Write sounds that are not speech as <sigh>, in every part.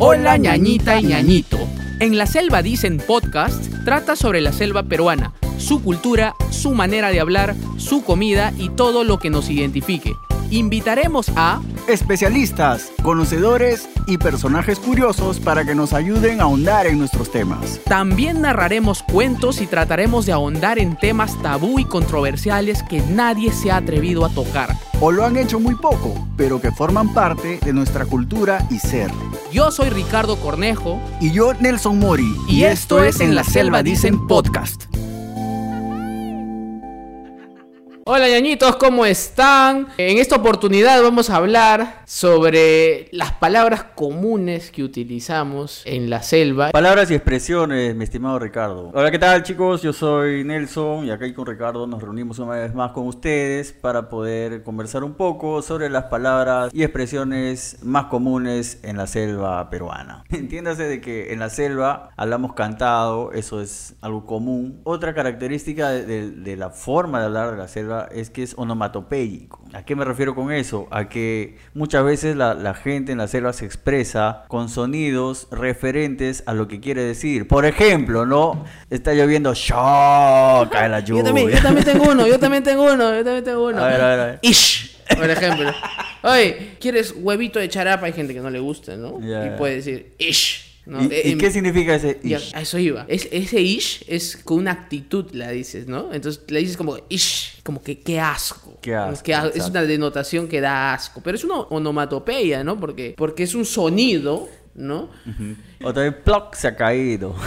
Hola ñañita y ñañito. En la selva dicen podcast trata sobre la selva peruana, su cultura, su manera de hablar, su comida y todo lo que nos identifique. Invitaremos a Especialistas, conocedores y personajes curiosos para que nos ayuden a ahondar en nuestros temas. También narraremos cuentos y trataremos de ahondar en temas tabú y controversiales que nadie se ha atrevido a tocar. O lo han hecho muy poco, pero que forman parte de nuestra cultura y ser. Yo soy Ricardo Cornejo Y yo, Nelson Mori. y, esto es En la Selva Dicen Podcast. Hola ñañitos, ¿cómo están? En esta oportunidad vamos a hablar sobre las palabras comunes que utilizamos en la selva. Palabras y expresiones, mi estimado Ricardo. Hola, ¿qué tal chicos? Yo soy Nelson y acá con Ricardo nos reunimos una vez más con ustedes para poder conversar un poco sobre las palabras y expresiones más comunes en la selva peruana. <laughs> Entiéndase de que en la selva hablamos cantado, eso es algo común. Otra característica de, de- de la forma de hablar de la selva es que es onomatopéyico. ¿A qué me refiero con eso? A que muchas veces la, la gente en la selva se expresa con sonidos referentes a lo que quiere decir. Por ejemplo, ¿no? Está lloviendo, ¡shoo! Cae la lluvia. <laughs> Yo también, yo también tengo uno, yo <laughs> también tengo uno, yo también tengo uno. A ver, a ver, a ver. Ish, por ejemplo. Oye, ¿quieres huevito de charapa? Hay gente que no le gusta, ¿no? Y puede decir ish. ¿No? ¿Y, Eh, y em, qué significa ese Ya, ish? a eso iba. Es, ese ish es con una actitud, la dices, ¿no? Entonces le dices como ish, como que qué asco. Qué asco, Es, que una denotación que da asco. Pero es una onomatopeya, ¿no? Porque, porque es un sonido, ¿no? O también, ¡ploc! Se ha caído. <laughs>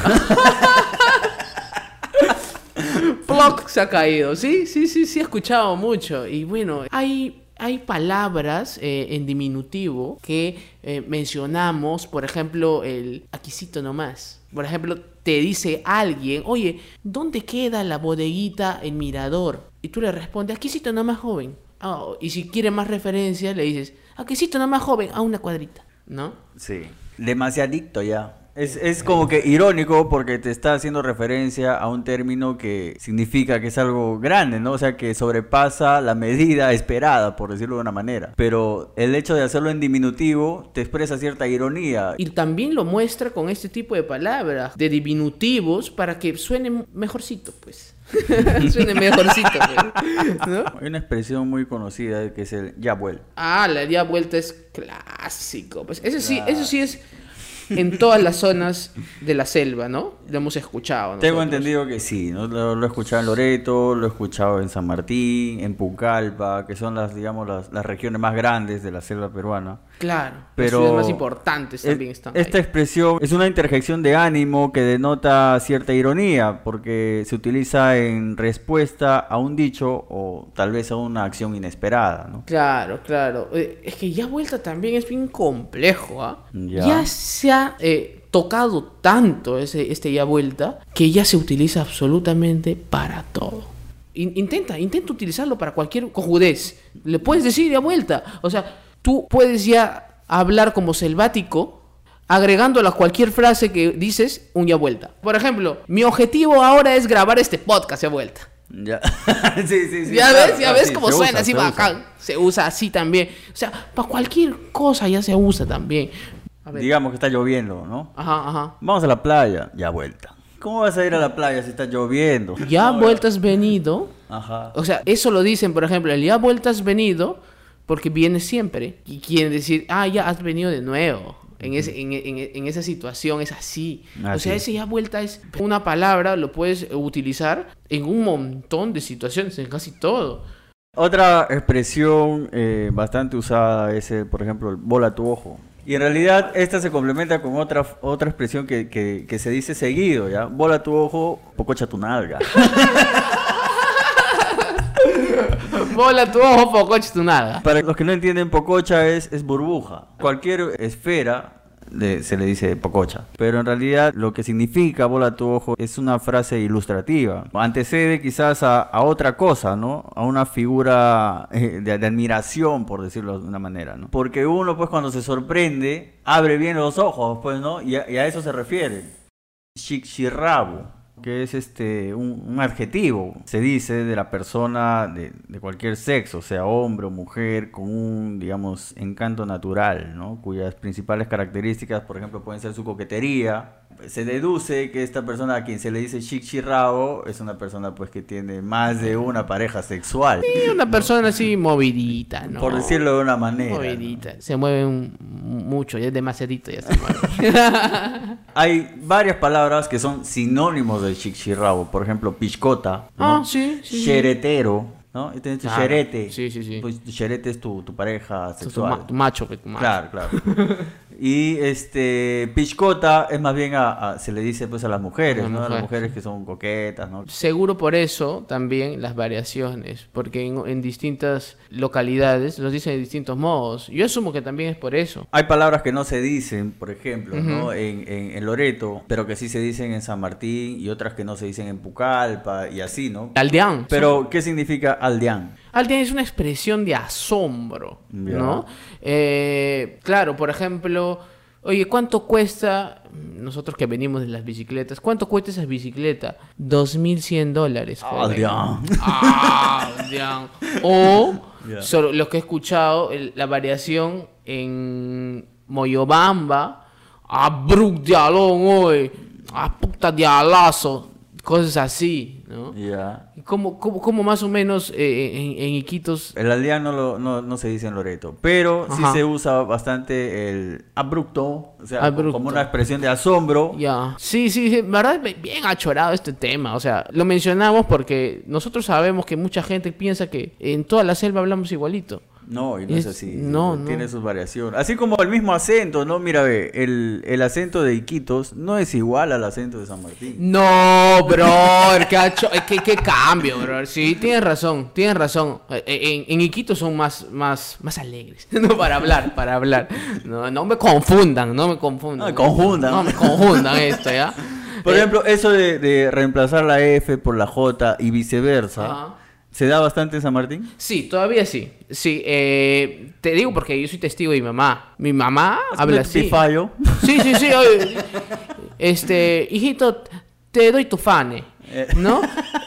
Ploc se ha caído. Sí, sí, sí, sí, he escuchado mucho. Y bueno, hay, hay palabras eh, en diminutivo que eh, mencionamos, por ejemplo, el aquisito nomás. Por ejemplo, te dice alguien, oye, ¿dónde queda la bodeguita en Mirador? Y tú le respondes, aquisito nomás joven. Ah, y si quiere más referencia, le dices, aquisito nomás joven, a una cuadrita, ¿no? Sí. Demasiadito ya. Es, es como que irónico porque te está haciendo referencia a un término que significa que es algo grande, ¿no? O sea, que sobrepasa la medida esperada, por decirlo de una manera. Pero el hecho de hacerlo en diminutivo te expresa cierta ironía. Y también lo muestra con este tipo de palabras, de diminutivos, para que suene mejorcito, pues. <laughs> suene mejorcito, pues. ¿no? Hay una expresión muy conocida que es el ya vuelvo. Ah, la día vuelta es clásico. Pues eso sí, eso sí es en todas las zonas de la selva, ¿no? Lo hemos escuchado. Tengo nosotros. entendido que sí, ¿no? lo, lo he escuchado en Loreto, lo he escuchado en San Martín, en Pucallpa, que son las, digamos, las, las regiones más grandes de la selva peruana. Claro, Pero las más importantes también es- están Esta ahí. expresión es una interjección de ánimo que denota cierta ironía, porque se utiliza en respuesta a un dicho o tal vez a una acción inesperada, ¿no? Claro, claro. Eh, Es que ya vuelta también es bien complejo, ¿ah? Ya. Ya. se ha eh, tocado tanto ese, este ya vuelta que ya se utiliza absolutamente para todo. In- intenta, intenta utilizarlo para cualquier cojudez. Le puedes decir ya vuelta. O sea, tú puedes ya hablar como selvático agregándole a cualquier frase que dices un ya vuelta. Por ejemplo, mi objetivo ahora es grabar este podcast ya vuelta. Ya. <laughs> sí, sí, sí. ya claro, ves, ya claro, ves sí, cómo se suena usa, así se usa. bacán. Se usa así también. O sea, para cualquier cosa ya se usa también. A ver. Digamos que está lloviendo, ¿no? Ajá, ajá. Vamos a la playa, ya vuelta. ¿Cómo vas a ir a la playa si está lloviendo? Ya vueltas venido. Ajá. O sea, eso lo dicen, por ejemplo, el ya vueltas venido porque viene siempre. Y quieren decir, ah, ya has venido de nuevo. En, ese, en, en- en esa situación es así. o sea, es. ese ya vuelta es una palabra, lo puedes utilizar en un montón de situaciones, en casi todo. Otra expresión eh, bastante usada es, eh, por ejemplo, el bola tu ojo. Y en realidad esta se complementa con otra, otra expresión que, que- que se dice seguido, ¿ya? Bola tu ojo, pococha tu nalga. <laughs> Bola tu ojo, pocoche tu nada. Para los que no entienden, pococha es, es burbuja. Cualquier esfera se le dice pococha. Pero en realidad lo que significa bola tu ojo es una frase ilustrativa. Antecede quizás a, otra cosa, ¿no? A una figura eh, de, de admiración, por decirlo de una manera, ¿no? Porque uno, pues, cuando se sorprende, abre bien los ojos, pues, ¿no? Y a, y a eso se refiere. Shikshirabu. Que es este un, adjetivo, se dice de la persona de, de cualquier sexo, sea hombre o mujer, con un, digamos, encanto natural, ¿no? Cuyas principales características, por ejemplo, pueden ser su coquetería. Se deduce que esta persona a quien se le dice chichirrabo es una persona pues que tiene más de una pareja sexual, Y una persona así movidita, ¿no? por decirlo de una manera. ¿no? Movidita. Se mueve un- mucho, ya es demasiadito, ya se mueve. <laughs> Hay varias palabras que son sinónimos de chichirrabo, por ejemplo, piscota, Ah, ¿no? sí, sí, sí. Xeretero, ¿no? Es tu Claro. xerete. Sí, sí, sí. Pues tu xerete es tu, tu pareja Tu- tu, sexual. ma- tu macho, que tu macho. Claro, claro. <laughs> Y este piscota es más bien a, a- se le dice pues a las mujeres, A las ¿no? A las mujeres. que son coquetas, ¿no? Seguro por eso también las variaciones, porque en, en distintas localidades los dicen de distintos modos. Yo asumo que también es por eso. Hay palabras que no se dicen, por ejemplo, ¿no? En, en, en Loreto, pero que sí se dicen en San Martín y otras que no se dicen en Pucallpa y así, ¿no? Aldeán. Pero, ¿qué significa aldeán? Aldeán es una expresión de asombro. ¿no? Eh, claro, por ejemplo, oye, ¿cuánto cuesta, nosotros que venimos de las bicicletas, cuánto cuesta esa bicicleta? 2.100 dólares. Aldeán. Ah, Aldeán. O, <laughs> Ya. solo lo que he escuchado, el- la variación en Moyobamba, a Brook de Alón, oye, a puta de alazo, cosas así, ¿no? Ya. ¿Cómo, cómo, cómo más o menos eh, en, en Iquitos? El aldeán no, lo- no, no se dice en Loreto, pero sí se usa bastante el abrupto, o sea, Abrupto. como una expresión de asombro. Ya. Sí, sí, sí, verdad, bien achorado este tema. O sea, lo mencionamos porque nosotros sabemos que mucha gente piensa que en toda la selva hablamos igualito. No, y no es, Es- así. no, no. Tiene sus variaciones. Así como el mismo acento, ¿no? Mira, ve, el, el acento de Iquitos no es igual al acento de San Martín. No, bro, qué, eh, cambio, bro. Sí, tienes razón, tienes razón. Eh, En, en Iquitos son más, más, más alegres. <laughs> No, para hablar, para hablar. No, no me confundan, no me confundan. No me confundan. No me confundan esto, ¿ya? Por Eh, ejemplo, eso de, de reemplazar la F por la J y viceversa, Ajá. ¿Se da bastante en San Martín? Sí, todavía sí. Sí, eh, te digo porque yo soy testigo de mi mamá. Mi mamá habla así. fallo. Sí, sí, sí. oye, <laughs> Este, hijito, te doy tu fane, ¿no?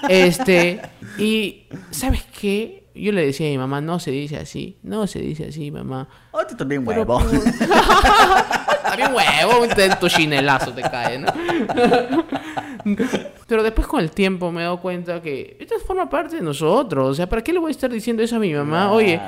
Este, y ¿sabes qué? Yo le decía a mi mamá, no se dice así, no se dice así, mamá. Oh, tú también Pero, huevo. Está <laughs> bien huevo, tu chinelazo te cae, ¿no? Pero después con el tiempo me he dado cuenta que esto forma parte de nosotros. O sea, ¿para qué le voy a estar diciendo eso a mi mamá? Oye,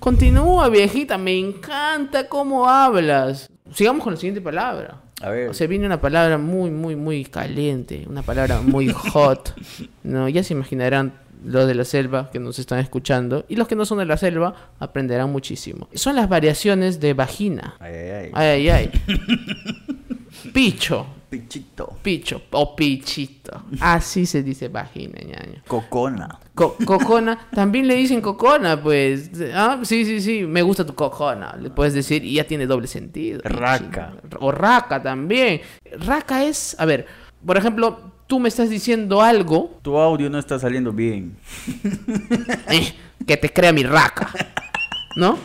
continúa, viejita, me encanta cómo hablas. Sigamos con la siguiente palabra. A ver. O sea, viene una palabra muy, muy, muy caliente, una palabra muy hot. No, ya se imaginarán los de la selva que nos están escuchando y los que no son de la selva aprenderán muchísimo. Son las variaciones de vagina. Ay, ay, ay. Ay, ay. <laughs> Picho, Pichito. picho o pichito. Así se dice vagina, ñaño. Cocona. Co- cocona, también le dicen cocona, pues. Ah, sí, sí, sí, me gusta tu cocona, le puedes decir, y ya tiene doble sentido. Raca. O raca también. Raca es, a ver, por ejemplo, tú me estás diciendo algo Tu audio no está saliendo bien. <laughs> eh, que te crea mi raca, ¿no?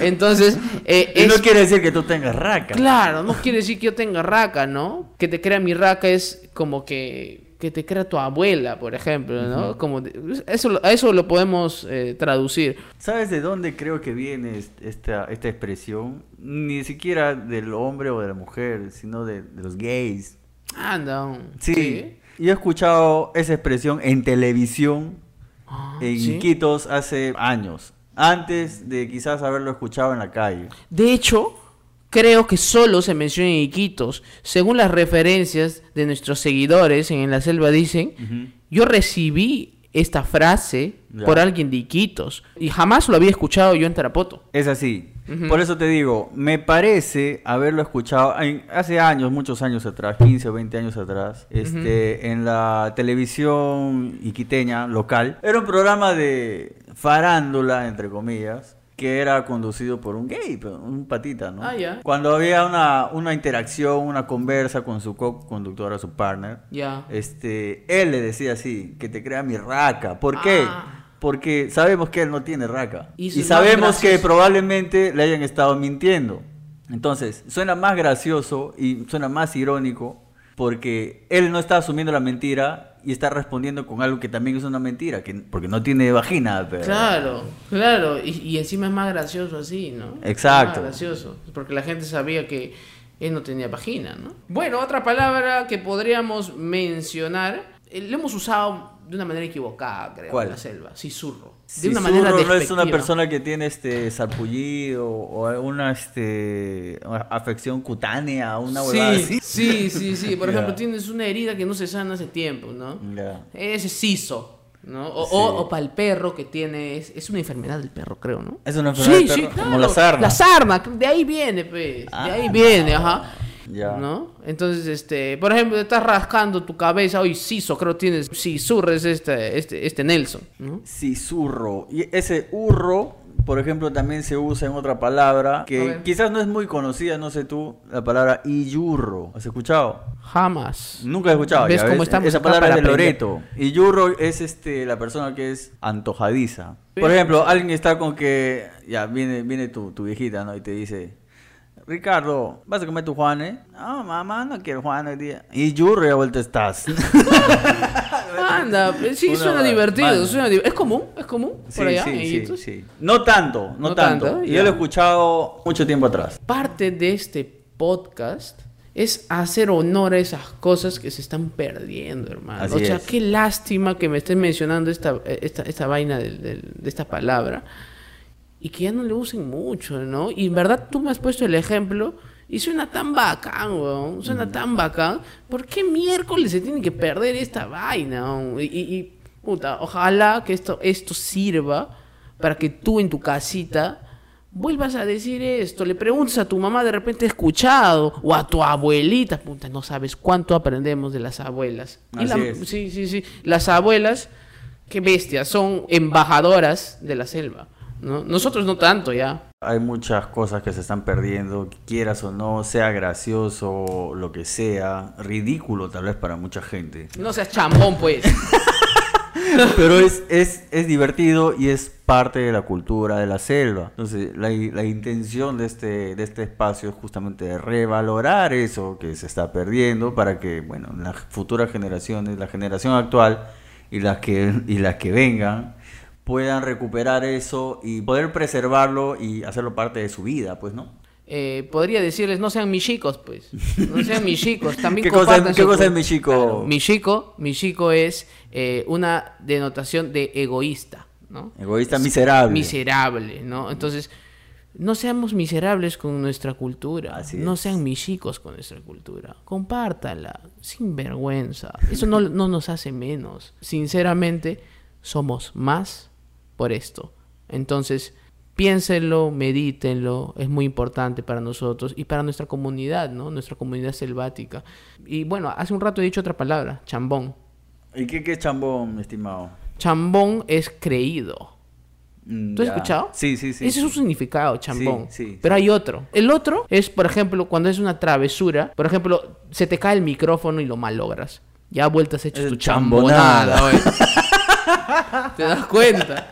Entonces, eh, es... no quiere decir que tú tengas raca. Claro, no quiere decir que yo tenga raca, ¿no? Que te crea mi raca es como que, que te crea tu abuela, por ejemplo, ¿no? Como de- eso, lo- a eso lo podemos eh, traducir. ¿Sabes de dónde creo que viene est- esta, esta expresión? Ni siquiera del hombre o de la mujer, sino de, de los gays. Anda. Sí. Yo he escuchado esa expresión en televisión Ah, en ¿sí? Iquitos hace años. Antes de quizás haberlo escuchado en la calle. De hecho, creo que solo se menciona en Iquitos. Según las referencias de nuestros seguidores en La Selva dicen, yo recibí esta frase Ya. por alguien de Iquitos y jamás lo había escuchado yo en Tarapoto. Es así. Por eso te digo, me parece haberlo escuchado en- hace años, muchos años atrás, 15 o 20 años atrás, este, en la televisión iquiteña local. Era un programa de farándula, entre comillas, que era conducido por un gay, un patita, ¿no? Ah, ya. Cuando había una, una interacción, una conversa con su co-conductora, su partner, Ya. este, él le decía así, que te crea mi raca. ¿Por qué? Porque sabemos que él no tiene raca. Y sabemos que probablemente le hayan estado mintiendo. Entonces, suena más gracioso y suena más irónico porque él no está asumiendo la mentira y está respondiendo con algo que también es una mentira, que, porque no tiene vagina. Pero... Claro, claro. Y, y encima es más gracioso así, ¿no? Exacto. Más gracioso. Porque la gente sabía que él no tenía vagina, ¿no? Bueno, otra palabra que podríamos mencionar, eh, lo hemos usado de una manera equivocada, creo, ¿Cuál? en la selva. Sisurro. De una manera no es una persona que tiene este sarpullido o alguna este una afección cutánea, una huevada Sí, así. sí, sí, sí. Por <laughs> ejemplo, tienes una herida que no se sana hace tiempo, ¿no? Ya. Ese es siso, ¿no? O, Sí. para el perro que tiene... Es, es una enfermedad del perro, creo, ¿no? Es una enfermedad Sí, del sí, perro, claro. como la sarna. La sarna, de ahí viene, pues. Ah. De ahí viene, ajá. Ya. ¿No? Entonces, este, por ejemplo, estás rascando tu cabeza, hoy siso, creo tienes, sisurres este, este, este Nelson, ¿no? Sisurro. Y ese urro, por ejemplo, también se usa en otra palabra que quizás no es muy conocida, no sé tú, la palabra iyurro. ¿Has escuchado? Jamás. Nunca he escuchado. ¿Ves ya cómo estamos Esa palabra es de? Loreto. Y yurro es este la persona que es antojadiza. Por ejemplo, alguien está con que ya viene viene tu, tu viejita, ¿no? Y te dice, Ricardo, ¿vas a comer tu Juanes? No, mamá, no quiero Juan hoy día. Y yurro ya vuelta estás. <laughs> Anda, pues, sí, Una suena divertido, vale. suena di- Es común, es común sí, por allá. sí, sí, sí. No tanto, no, No tanto. tanto, ya. Yo lo he escuchado mucho tiempo atrás. Parte de este podcast es hacer honor a esas cosas que se están perdiendo, hermano. Así o sea, es. qué lástima que me estén mencionando esta, esta, esta vaina del- del- de esta palabra y que ya no le usen mucho, ¿no? Y en verdad tú me has puesto el ejemplo y suena tan bacán, weón. Suena tan bacán. ¿Por qué miércoles se tiene que perder esta vaina? weón? Y, y- y, puta, ojalá que esto, esto sirva para que tú en tu casita vuelvas a decir esto. Le preguntas a tu mamá, de repente escuchado, o a tu abuelita, puta, no sabes cuánto aprendemos de las abuelas. Y Así la- es. Sí, sí, sí. Las abuelas, qué bestias, son embajadoras de la selva. ¿No? Nosotros no tanto ya. Hay muchas cosas que se están perdiendo, quieras o no, sea gracioso, lo que sea, ridículo tal vez para mucha gente. No seas chambón, pues. <laughs> Pero es, es, es divertido y es parte de la cultura de la selva. Entonces, la, la intención de este, de este espacio es justamente revalorar eso que se está perdiendo para que, bueno, las futuras generaciones, la generación actual y las que, y las que vengan, puedan recuperar eso y poder preservarlo y hacerlo parte de su vida, pues, ¿no? Eh, podría decirles, no sean mis chicos, pues. No sean mis chicos. También <laughs> ¿Qué cosa qué su- cosa es michico? Claro, michico, michico es eh, una denotación de egoísta, ¿no? Egoísta miserable. Miserable, ¿no? Entonces, no seamos miserables con nuestra cultura. Así no sean michicos con nuestra cultura. Compártala, sin vergüenza. Eso no, no nos hace menos. Sinceramente, somos más por esto. Entonces, piénsenlo, medítenlo, es muy importante para nosotros y para nuestra comunidad, ¿no? Nuestra comunidad selvática. Y bueno, hace un rato he dicho otra palabra, chambón. ¿Y qué, qué es chambón, estimado? Chambón es creído. ¿Tú has ya. escuchado? Sí, sí, sí. Ese es un significado, chambón. Sí, sí, Pero hay otro. El otro es, por ejemplo, cuando es una travesura. Por ejemplo, se te cae el micrófono y lo malogras. Ya vueltas hecho Es tu chambonada. chambonada. <laughs> ¿Te das cuenta?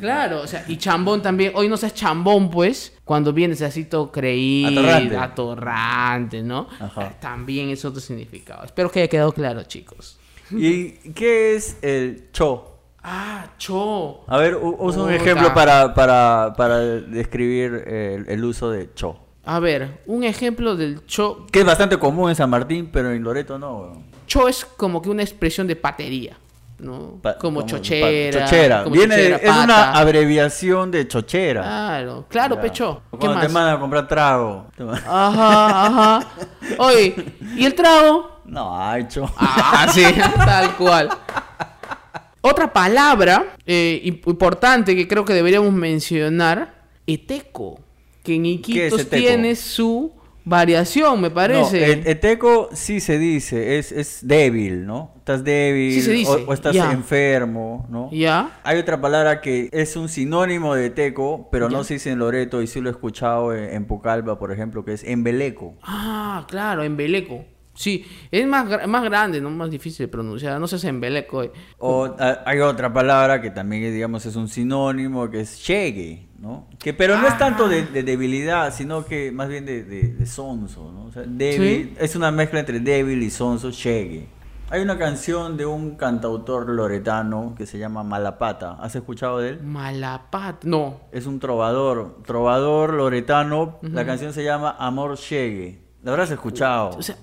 Claro, o sea, y chambón también. Hoy no seas chambón, pues, cuando vienes así todo creído, Atorrante. atorrante, ¿no? Ajá. Eh, También es otro significado. Espero que haya quedado claro, chicos. ¿Y qué es el cho? Ah, cho. A ver, usa un ejemplo para, para, para describir el, el uso de cho. A ver, un ejemplo del cho. Que es bastante común en San Martín, pero en Loreto no. Cho es como que una expresión de patería, ¿no? Pa- como, chochera. chochera. como Viene, chochera, es una abreviación de chochera. Claro, claro, Ya. pecho. ¿Qué Cuando te mandan a comprar trago. Ajá, ajá. Oye, ¿y el trago? No, hay cho. Ah, sí, tal cual. Otra palabra eh, imp- importante que creo que deberíamos mencionar, eteco, que en Iquitos tiene su variación, me parece. No, eteco sí se dice, es, es débil, ¿no? Estás débil Sí se dice, o, o estás enfermo, ¿no? ¿Ya? Hay otra palabra que es un sinónimo de teco, pero no se dice en Loreto y sí lo he escuchado en, en Pucallpa, por ejemplo, que es embeleco. Ah, claro, embeleco. Sí, es más, más grande, no más difícil de pronunciar. No sé si en Beleco. eh. O ah, hay otra palabra que también, digamos, es un sinónimo, que es chegue, ¿no? Que, pero no es tanto de, de debilidad, sino que más bien de, de, de sonso, ¿no? O sea, débil, es una mezcla entre débil y sonso, chegue. Hay una canción de un cantautor loretano que se llama Malapata. ¿Has escuchado de él? Malapat. No. Es un trovador, trovador loretano. La canción se llama Amor Chegue. ¿La habrás escuchado? O sea,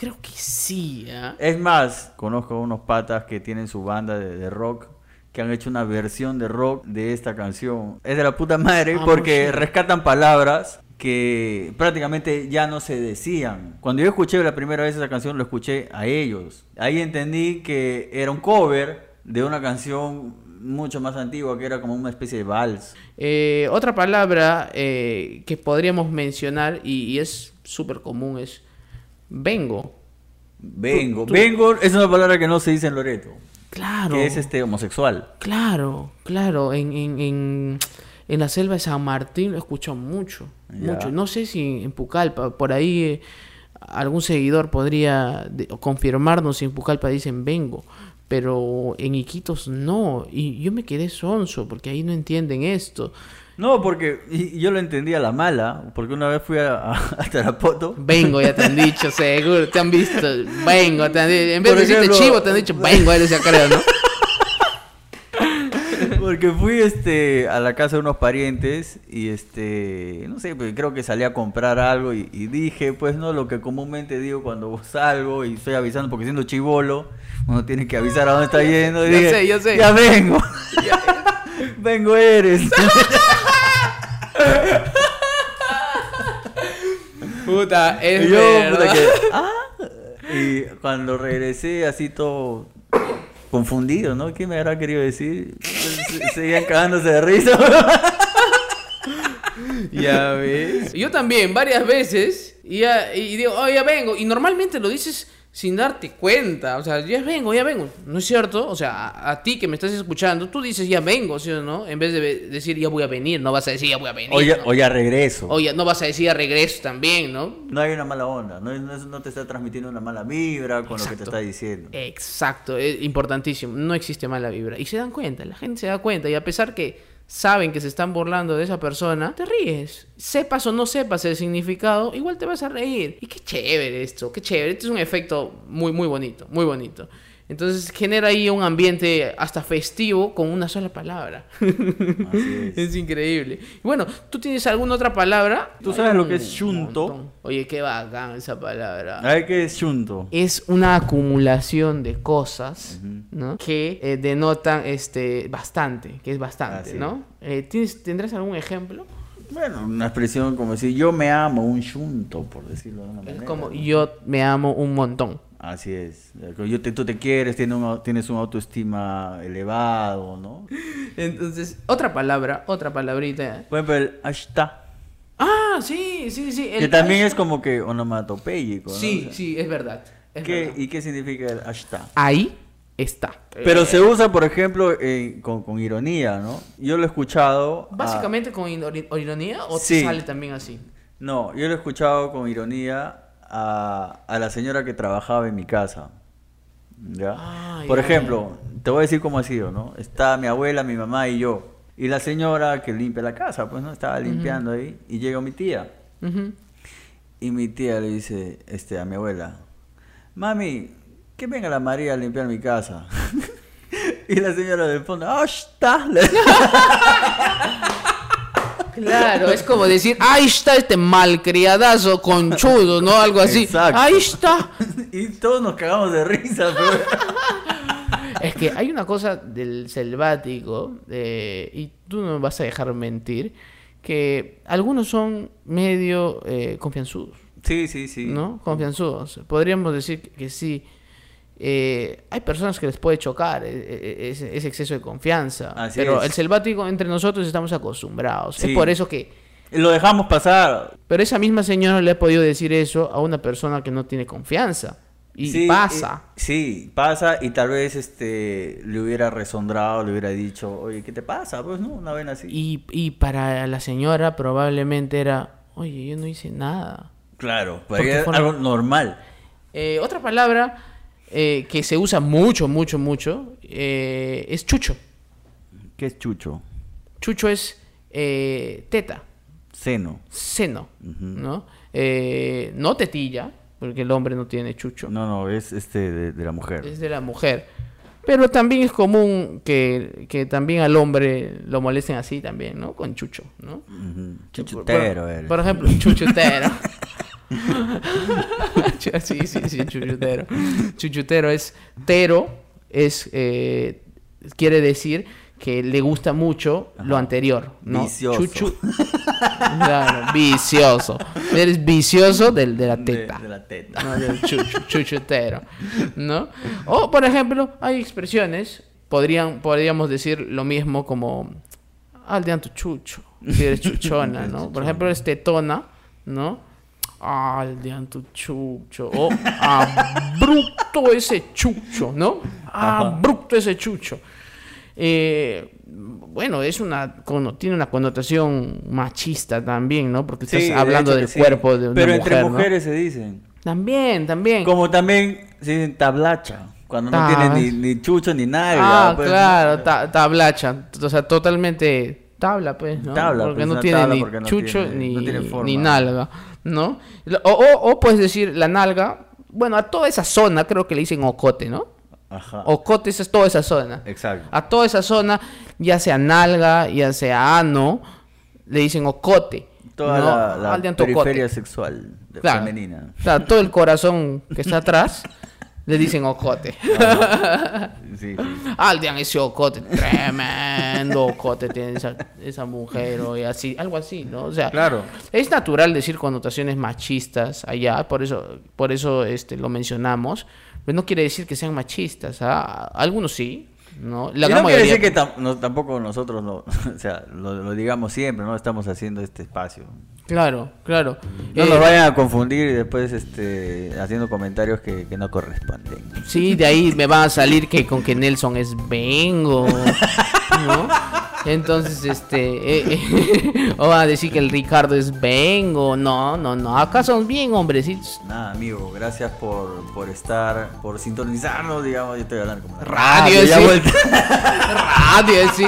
creo que sí. ¿ah? Es más, conozco unos patas que tienen su banda de, de rock que han hecho una versión de rock de esta canción. Es de la puta madre Amor porque Chegue. rescatan palabras que prácticamente ya no se decían. Cuando yo escuché la primera vez esa canción, lo escuché a ellos. Ahí entendí que era un cover de una canción mucho más antigua que era como una especie de vals. Eh, otra palabra eh, que podríamos mencionar y, y es súper común es vengo. Vengo. Tú- Vengo es una palabra que no se dice en Loreto, Claro. que es este homosexual. Claro, claro. En, en, en, en la selva de San Martín lo escucho mucho. Ya. mucho. No sé si en Pucallpa, por ahí eh, algún seguidor podría de- confirmarnos si en Pucallpa dicen vengo. Pero en Iquitos no. Y yo me quedé sonso porque ahí no entienden esto. No, porque y- yo lo entendí a la mala, porque una vez fui a, a, a Tarapoto. Vengo, ya te han <laughs> dicho, seguro. Te han visto. Vengo, te han dicho. En vez de decirte chivo, te han dicho vengo, eres ya creo, ¿no? <laughs> Porque fui este a la casa de unos parientes y este, no sé, pues, creo que salí a comprar algo y, y dije, pues no, lo que comúnmente digo cuando salgo y estoy avisando, porque siendo chivolo, uno tiene que avisar a dónde está yendo. Y Ya dije, sé, ya sé. Ya vengo. Vengo eres. Puta, es Y yo, verdad. puta, que, ah, y cuando regresé así todo confundido, ¿no? ¿Qué me habrá querido decir? Se- Seguían cagándose de risa. Ya ves. Yo también, varias veces. Y, ya, y digo, oh, ya vengo. Y normalmente lo dices sin darte cuenta. O sea, ya vengo, ya vengo. ¿No es cierto? O sea, a, a ti que me estás escuchando, tú dices ya vengo, ¿sí o no? En vez de decir ya voy a venir, no vas a decir ya voy a venir. O ya, ¿no? o ya regreso. O ya no vas a decir ya regreso también, ¿no? No hay una mala onda, no, no, no te está transmitiendo una mala vibra con lo que te está diciendo. Exacto, es importantísimo. No existe mala vibra. Y se dan cuenta, la gente se da cuenta. Y a pesar que saben que se están burlando de esa persona, te ríes. Sepas o no sepas el significado, igual te vas a reír. Y qué chévere esto, qué chévere. Este es un efecto muy, muy bonito, muy bonito. Entonces genera ahí un ambiente hasta festivo con una sola palabra. Así es. <laughs> es increíble. Bueno, ¿tú tienes alguna otra palabra? ¿Tú sabes lo que es un shunto? Oye, qué bacán esa palabra A ver qué es chunto. es una acumulación de cosas ¿no? que eh, denotan este bastante, que es bastante, Así ¿no? Eh, ¿tienes, ¿Tendrás algún ejemplo? Bueno, una expresión como decir yo me amo, un chunto, por decirlo de una manera. Es como yo me amo un montón. Así es. Yo te- tú te quieres, tienes, un, tienes una autoestima elevado, ¿no? Entonces, otra palabra, otra palabrita. Por ejemplo, el hasta. Ah, sí, sí, sí. Que también es como que onomatopéyico, ¿no? Sí, O sea, sí, es verdad. es ¿qué- verdad. ¿Y qué significa el hasta? Ahí está. Pero Eh, se usa, por ejemplo, con, con ironía, ¿no? Yo lo he escuchado. a- Básicamente con iro- ironía o te Sí. sale también así. No, yo lo he escuchado con ironía a, a la señora que trabajaba en mi casa. ¿Ya? Ah, Por ejemplo, te voy a decir cómo ha sido, ¿no? Está mi abuela, mi mamá y yo. Y la señora que limpia la casa, pues, ¿no? Estaba limpiando ahí. Y llega mi tía. Ujú. Y mi tía le dice este, a mi abuela, mami, que venga la María a limpiar mi casa. <laughs> y la señora del fondo, ¡ah, está! <laughs> <laughs> Claro, es como decir, ahí está este malcriadazo conchudo, ¿no? Algo así. Exacto. Ahí está. <laughs> y todos nos cagamos de risa, pero... <laughs> Es que hay una cosa del selvático, eh, y tú no me vas a dejar mentir, que algunos son medio eh, confianzudos, Sí, sí, sí. ¿no? Confianzudos. Podríamos decir que, que sí. Eh, hay personas que les puede chocar eh, eh, ese, ese exceso de confianza, Así pero es. el selvático entre nosotros estamos acostumbrados. Sí. Es por eso que Lo dejamos pasar. Pero esa misma señora le ha podido decir eso a una persona que no tiene confianza. Y Sí, pasa. eh, sí, pasa y tal vez este le hubiera resondrado, le hubiera dicho, oye, ¿qué te pasa? Pues no, una vez así. Y, y para la señora probablemente era, oye, yo no hice nada. Claro, porque es forma- algo normal. Eh, otra palabra eh, que se usa mucho, mucho, mucho eh, es chucho. ¿Qué es chucho? Chucho es eh, teta, Seno. seno, ¿no? Eh, no tetilla, porque el hombre no tiene chucho. No, no, es este de, de la mujer. es de la mujer. Pero también es común que, que también al hombre lo molesten así también, ¿no? Con chucho, ¿no? Por- Chuchutero por, eres. por ejemplo, chuchutero. <laughs> <laughs> sí, sí, sí, chuchutero. Chuchutero es tero, es eh, quiere decir que le gusta mucho lo anterior, ¿no? Vicioso. Chuchu- Claro, vicioso. Eres vicioso del, de la De- teta. de la teta. ¿no? Del chuchu- chuchutero, ¿no? O, por ejemplo, hay expresiones, podrían, podríamos decir lo mismo como aldean tu chucho, si eres <laughs> chuchona, ¿no? Por ejemplo, es tetona, ¿no? Aldean tu chucho. O abrupto ese chucho, ¿no? Abrupto ese chucho. Eh, bueno, es una tiene una connotación machista también, ¿no? Porque estás Sí, de hablando del sí. cuerpo de una Pero mujer, entre ¿no? mujeres se dicen. También, también. Como también se dicen tablacha. Cuando no tiene ni, ni chucho ni nada. Ah, pues. claro, ta- tablacha. O sea, totalmente tabla, pues, ¿no? Tabla, porque pues, no tiene tabla ni porque no chucho tiene- ni, no tiene ni nalga, ¿no? O, o, o puedes decir la nalga. Bueno, a toda esa zona creo que le dicen ocote, ¿no? Ajá. Ocote es toda esa zona. Exacto. A toda esa zona, ya sea nalga, ya sea ano, le dicen ocote. Toda ¿no? la, periferia sexual Claro. femenina. O sea, todo el corazón que está <laughs> atrás, le dicen ocote. <laughs> Sí, sí. Aldean ese ocote, tremendo ocote tiene esa, esa mujer o así, algo así, ¿no? O sea, Claro. es natural decir connotaciones machistas allá, por eso, por eso este, lo mencionamos, pero no quiere decir que sean machistas, ¿ah? Algunos sí, ¿no? La no quiere decir que tam- no- tampoco nosotros no, <laughs> o sea, lo, lo digamos siempre, ¿no? Estamos haciendo este espacio. Claro, claro. No Eh, nos vayan a confundir y después este, haciendo comentarios que, que no corresponden. Sí, de ahí me va a salir que con que Nelson es vengo, <laughs> ¿no? Entonces, este, eh, eh, <laughs> o van a decir que el Ricardo es vengo, no, no, no, acá son bien hombrecitos. Nada, amigo, gracias por, por estar, por sintonizarnos, digamos, yo estoy hablando como Radio, ya sí. Radio, sí.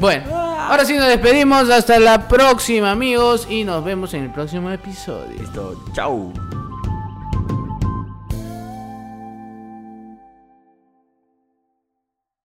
bueno, ahora sí nos despedimos, hasta la próxima amigos y nos vemos en el próximo episodio. Listo, chau.